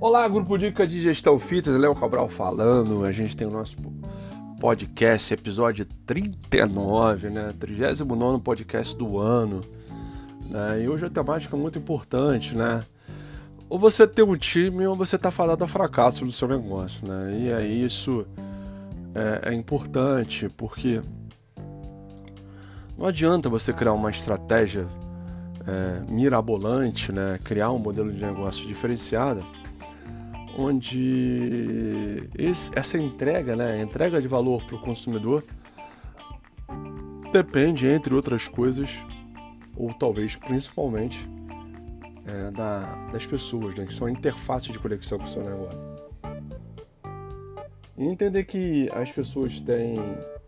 Olá, grupo Dica de Gestão Fitness, Léo Cabral falando. A gente tem o nosso podcast, episódio 39, né? 39 podcast do ano. Né? E hoje a temática é muito importante, né? Ou você tem um time ou você está falando ao fracasso do seu negócio, né? E aí isso é, é importante porque não adianta você criar uma estratégia é, mirabolante, né? Criar um modelo de negócio diferenciado onde esse, essa entrega, né, entrega de valor para o consumidor, depende, entre outras coisas, ou talvez principalmente, é, da, das pessoas, né, que são a interface de conexão com o seu negócio. E entender que as pessoas têm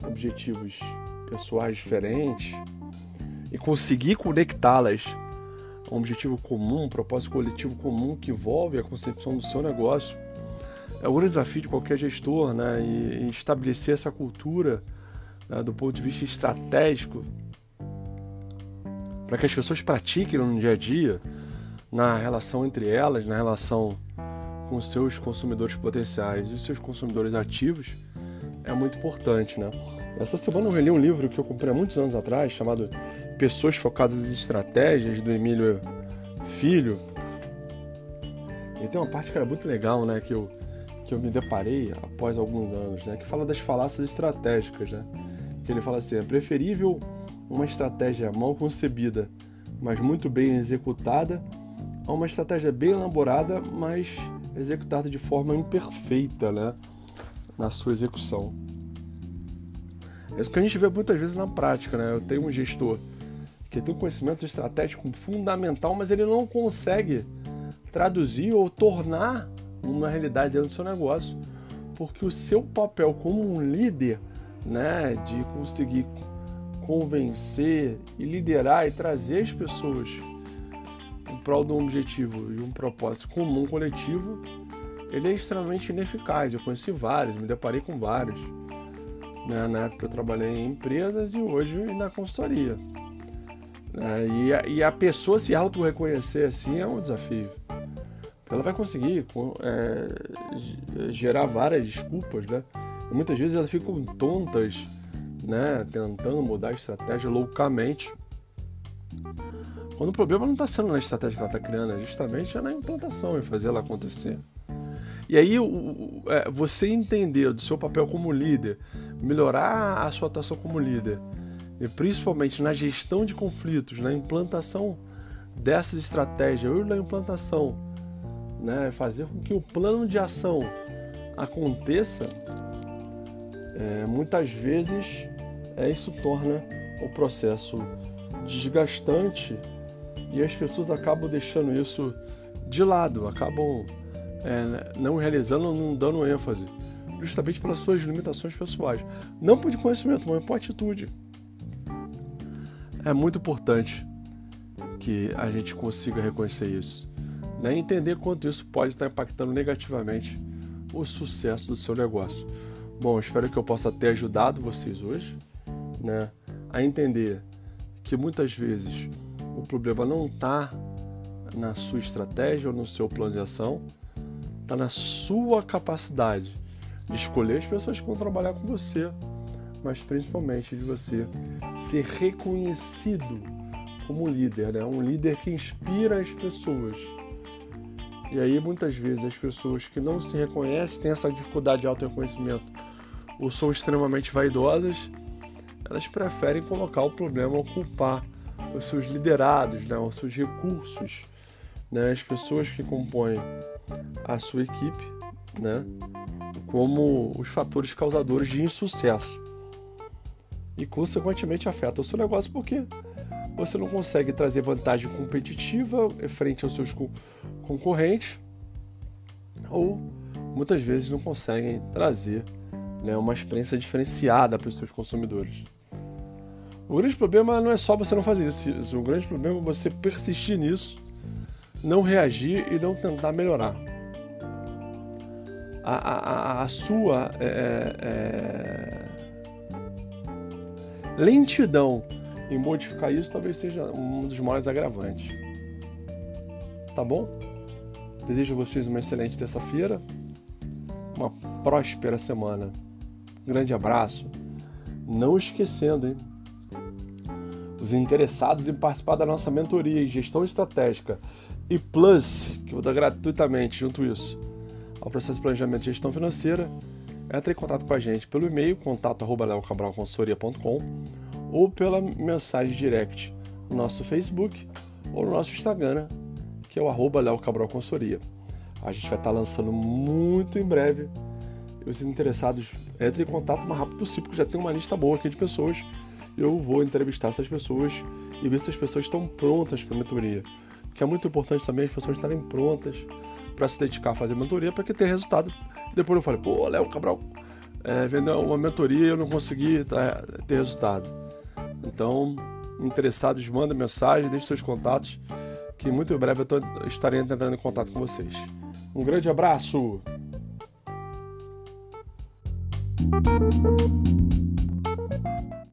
objetivos pessoais diferentes e conseguir conectá-las um objetivo comum, um propósito coletivo comum que envolve a concepção do seu negócio. É o grande desafio de qualquer gestor, né? E, estabelecer essa cultura né, do ponto de vista estratégico para que as pessoas pratiquem no dia a dia, na relação entre elas, na relação com os seus consumidores potenciais e os seus consumidores ativos, é muito importante, né? Essa semana eu reli um livro que eu comprei há muitos anos atrás, chamado Pessoas Focadas em Estratégias, do Emílio Filho. E tem uma parte que era muito legal, né, que eu, que eu me deparei após alguns anos, né, que fala das falácias estratégicas, né? Que ele fala assim, é preferível uma estratégia mal concebida, mas muito bem executada, a uma estratégia bem elaborada, mas executada de forma imperfeita, né, na sua execução. É isso que a gente vê muitas vezes na prática, né? Eu tenho um gestor que tem um conhecimento estratégico fundamental, mas ele não consegue traduzir ou tornar uma realidade dentro do seu negócio, porque o seu papel como um líder, né, de conseguir convencer e liderar e trazer as pessoas em prol de um objetivo e um propósito comum coletivo, ele é extremamente ineficaz. Eu conheci vários, me deparei com vários né? Na época eu trabalhei em empresas e hoje na consultoria. É, e, a, e, a, pessoa se auto-reconhecer assim é um desafio. Ela vai conseguir é, gerar várias desculpas, né? Muitas vezes elas ficam tontas, né? Tentando mudar a estratégia loucamente. Quando o problema não está sendo na estratégia que ela está criando, é justamente na implantação e fazer ela acontecer. E aí o, é, você entender do seu papel como líder, melhorar a sua atuação como líder, e principalmente na gestão de conflitos, na implantação dessas estratégias, ou na implantação, né, fazer com que o plano de ação aconteça, é, muitas vezes é, isso torna o processo desgastante e as pessoas acabam deixando isso de lado, acabam é, não realizando, não dando ênfase, justamente pelas suas limitações pessoais. Não por conhecimento, mas por atitude. É muito importante que a gente consiga reconhecer isso. Né? Entender quanto isso pode estar impactando negativamente o sucesso do seu negócio. Bom, espero que eu possa ter ajudado vocês hoje né, a entender que muitas vezes o problema não está na sua estratégia ou no seu plano de ação, está na sua capacidade de escolher as pessoas que vão trabalhar com você, mas principalmente de você ser reconhecido como líder, né? um líder que inspira as pessoas. E aí muitas vezes as pessoas que não se reconhecem têm essa dificuldade de auto-reconhecimento ou são extremamente vaidosas, elas preferem colocar o problema ou culpar os seus liderados, né? os seus recursos, né? as pessoas que compõem a sua equipe, né, como os fatores causadores de insucesso. E consequentemente afeta o seu negócio porque você não consegue trazer vantagem competitiva frente aos seus concorrentes ou muitas vezes não conseguem trazer né, uma experiência diferenciada para os seus consumidores. O grande problema não é só você não fazer isso, o grande problema é você persistir nisso não reagir e não tentar melhorar. A, a, a sua é, é, é, lentidão em modificar isso talvez seja um dos maiores agravantes. Tá bom? Desejo a vocês uma excelente terça-feira, uma próspera semana. Um grande abraço. Não esquecendo, hein? Os interessados em participar da nossa mentoria em gestão estratégica e Plus, que eu vou dar gratuitamente junto isso ao processo de planejamento e gestão financeira, entre em contato com a gente pelo e-mail contato@leocabralconsultoria.com ou pela mensagem direct no nosso Facebook ou no nosso Instagram, que é o arroba. A gente vai estar lançando muito em breve. E os interessados entrem em contato o mais rápido possível, porque já tem uma lista boa aqui de pessoas. Eu vou entrevistar essas pessoas e ver se as pessoas estão prontas para a mentoria. Porque é muito importante também as pessoas estarem prontas para se dedicar a fazer mentoria para que tenha resultado. Depois eu falei, pô, Léo Cabral, é, vendeu uma mentoria eu não consegui tá, ter resultado. Então, interessados, mandem mensagem, deixem seus contatos, que muito em breve eu tô, estarei entrando em contato com vocês. Um grande abraço!